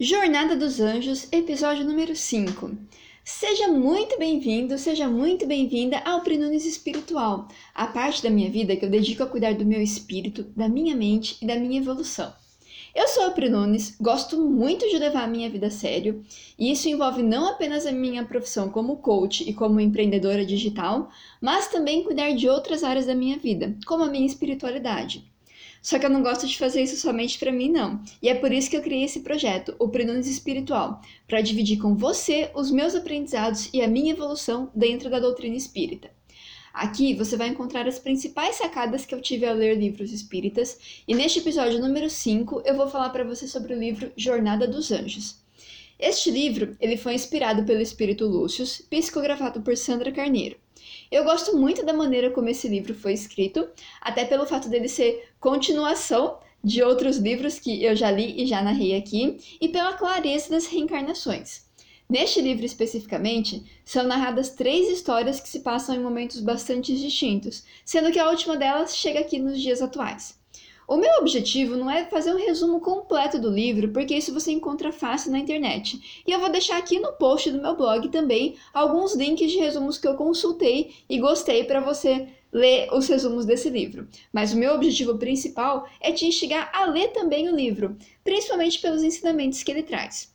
Jornada dos Anjos, episódio número 5. Seja muito bem-vindo, seja muito bem-vinda ao Prenunes Espiritual, a parte da minha vida que eu dedico a cuidar do meu espírito, da minha mente e da minha evolução. Eu sou a Prenunes, gosto muito de levar a minha vida a sério, e isso envolve não apenas a minha profissão como coach e como empreendedora digital, mas também cuidar de outras áreas da minha vida, como a minha espiritualidade. Só que eu não gosto de fazer isso somente para mim, não. E é por isso que eu criei esse projeto, o Prenunes Espiritual, para dividir com você os meus aprendizados e a minha evolução dentro da doutrina espírita. Aqui você vai encontrar as principais sacadas que eu tive ao ler livros espíritas, e neste episódio número 5 eu vou falar para você sobre o livro Jornada dos Anjos. Este livro ele foi inspirado pelo espírito Lúcio, psicografado por Sandra Carneiro. Eu gosto muito da maneira como esse livro foi escrito, até pelo fato dele ser continuação de outros livros que eu já li e já narrei aqui, e pela clareza das reencarnações. Neste livro especificamente, são narradas três histórias que se passam em momentos bastante distintos, sendo que a última delas chega aqui nos dias atuais. O meu objetivo não é fazer um resumo completo do livro, porque isso você encontra fácil na internet. E eu vou deixar aqui no post do meu blog também alguns links de resumos que eu consultei e gostei para você ler os resumos desse livro. Mas o meu objetivo principal é te instigar a ler também o livro, principalmente pelos ensinamentos que ele traz.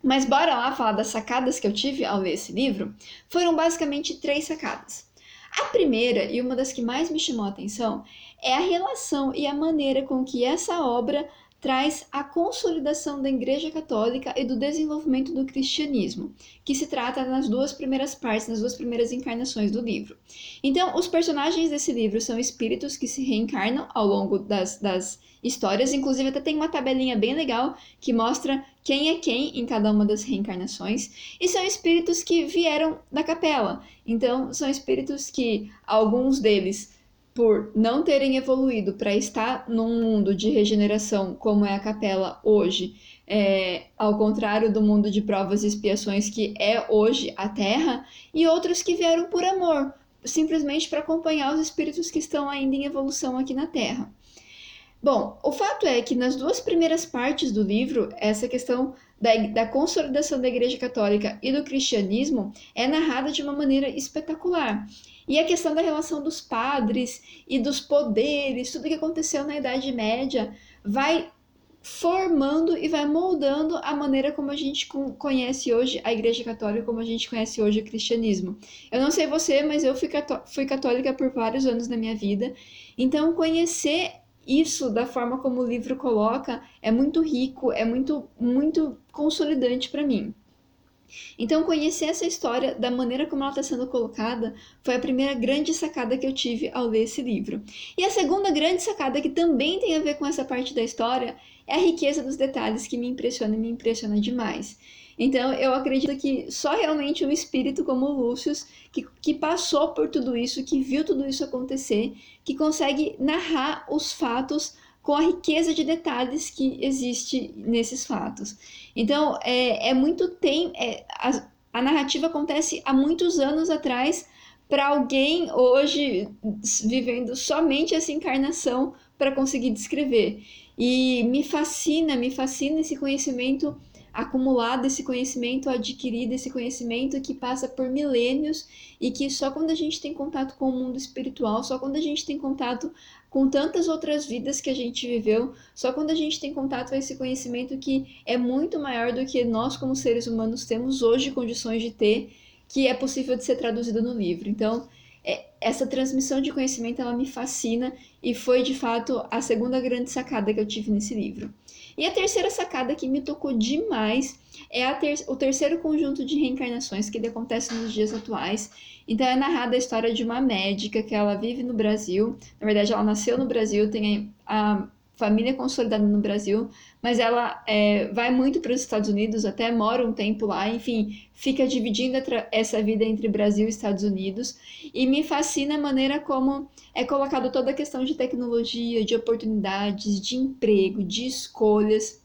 Mas bora lá falar das sacadas que eu tive ao ler esse livro? Foram basicamente três sacadas. A primeira, e uma das que mais me chamou a atenção, é a relação e a maneira com que essa obra traz a consolidação da Igreja Católica e do desenvolvimento do cristianismo, que se trata nas duas primeiras partes, nas duas primeiras encarnações do livro. Então, os personagens desse livro são espíritos que se reencarnam ao longo das, das histórias, inclusive até tem uma tabelinha bem legal que mostra quem é quem em cada uma das reencarnações, e são espíritos que vieram da capela. Então, são espíritos que alguns deles por não terem evoluído para estar num mundo de regeneração como é a capela hoje, é, ao contrário do mundo de provas e expiações que é hoje a Terra, e outros que vieram por amor, simplesmente para acompanhar os espíritos que estão ainda em evolução aqui na Terra. Bom, o fato é que nas duas primeiras partes do livro, essa questão da, da, consolidação da Igreja Católica e do cristianismo é narrada de uma maneira espetacular. E a questão da relação dos padres e dos poderes, tudo que aconteceu na Idade Média, vai formando e vai moldando a maneira como a gente conhece hoje a Igreja Católica, como a gente conhece hoje o cristianismo. Eu não sei você, mas eu fui, fui católica por vários anos na minha vida, então conhecer isso da forma como o livro coloca é muito rico, é muito muito consolidante para mim. Então, conhecer essa história da maneira como ela está sendo colocada foi a primeira grande sacada que eu tive ao ler esse livro. E a segunda grande sacada, que também tem a ver com essa parte da história, é a riqueza dos detalhes que me impressiona e me impressiona demais. Então, eu acredito que só realmente um espírito como o Lúcio, que, que passou por tudo isso, que viu tudo isso acontecer, que consegue narrar os fatos com a riqueza de detalhes que existe nesses fatos. Então, é, é muito tem é, a, a narrativa acontece há muitos anos atrás para alguém hoje vivendo somente essa encarnação para conseguir descrever. E me fascina, me fascina esse conhecimento acumulado, esse conhecimento adquirido, esse conhecimento que passa por milênios e que só quando a gente tem contato com o mundo espiritual, só quando a gente tem contato com tantas outras vidas que a gente viveu, só quando a gente tem contato com esse conhecimento que é muito maior do que nós, como seres humanos, temos hoje condições de ter, que é possível de ser traduzido no livro. Então, é, essa transmissão de conhecimento ela me fascina e foi de fato a segunda grande sacada que eu tive nesse livro. E a terceira sacada que me tocou demais é ter o terceiro conjunto de reencarnações que acontece nos dias atuais. Então é narrada a história de uma médica que ela vive no Brasil. Na verdade, ela nasceu no Brasil, tem a família consolidada no Brasil, mas ela é, vai muito para os Estados Unidos, até mora um tempo lá, enfim, fica dividindo essa vida entre Brasil e Estados Unidos. E me fascina a maneira como é colocado toda a questão de tecnologia, de oportunidades, de emprego, de escolhas.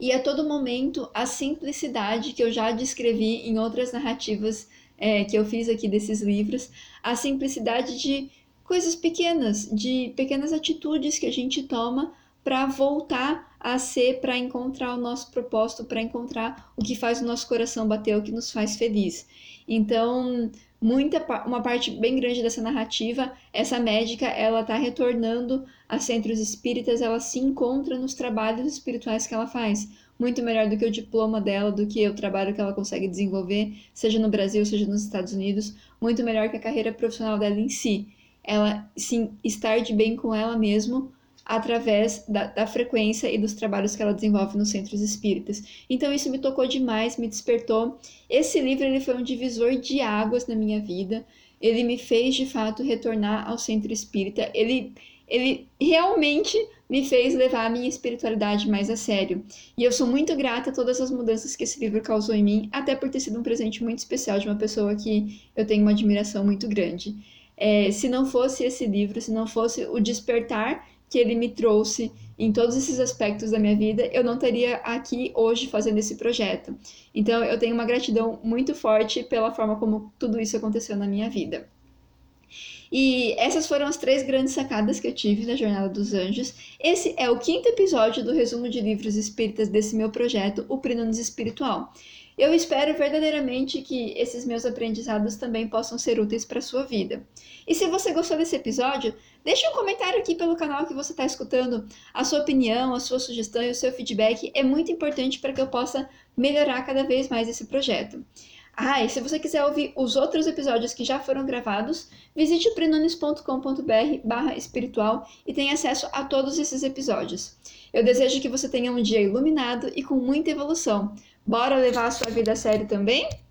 E a todo momento a simplicidade que eu já descrevi em outras narrativas é, que eu fiz aqui desses livros, a simplicidade de coisas pequenas, de pequenas atitudes que a gente toma para voltar a ser, para encontrar o nosso propósito, para encontrar o que faz o nosso coração bater, o que nos faz feliz. Então, muita uma parte bem grande dessa narrativa, essa médica, ela está retornando a centros espíritas, ela se encontra nos trabalhos espirituais que ela faz, muito melhor do que o diploma dela, do que o trabalho que ela consegue desenvolver, seja no Brasil, seja nos Estados Unidos, muito melhor que a carreira profissional dela em si. Ela sim estar de bem com ela mesmo através da, da, frequência e dos trabalhos que ela desenvolve nos centros espíritas. Então isso me tocou demais, me despertou. Esse livro ele foi um divisor de águas na minha vida. Ele me fez de fato retornar ao centro espírita. Ele ele realmente me fez levar a minha espiritualidade mais a sério. E eu sou muito grata a todas as mudanças que esse livro causou em mim, até por ter sido um presente muito especial de uma pessoa que eu tenho uma admiração muito grande. É, se não fosse esse livro, se não fosse o despertar que ele me trouxe em todos esses aspectos da minha vida, eu não estaria aqui hoje fazendo esse projeto. Então, eu tenho uma gratidão muito forte pela forma como tudo isso aconteceu na minha vida. E essas foram as três grandes sacadas que eu tive na Jornada dos Anjos. Esse é o quinto episódio do resumo de livros espíritas desse meu projeto, o Prinanos Espiritual. Eu espero verdadeiramente que esses meus aprendizados também possam ser úteis para sua vida. E se você gostou desse episódio, deixe um comentário aqui pelo canal que você está escutando. A sua opinião, a sua sugestão e o seu feedback é muito importante para que eu possa melhorar cada vez mais esse projeto. Ah, e se você quiser ouvir os outros episódios que já foram gravados, visite prenones.com.br barra espiritual e tenha acesso a todos esses episódios. Eu desejo que você tenha um dia iluminado e com muita evolução. Bora levar a sua vida a sério também?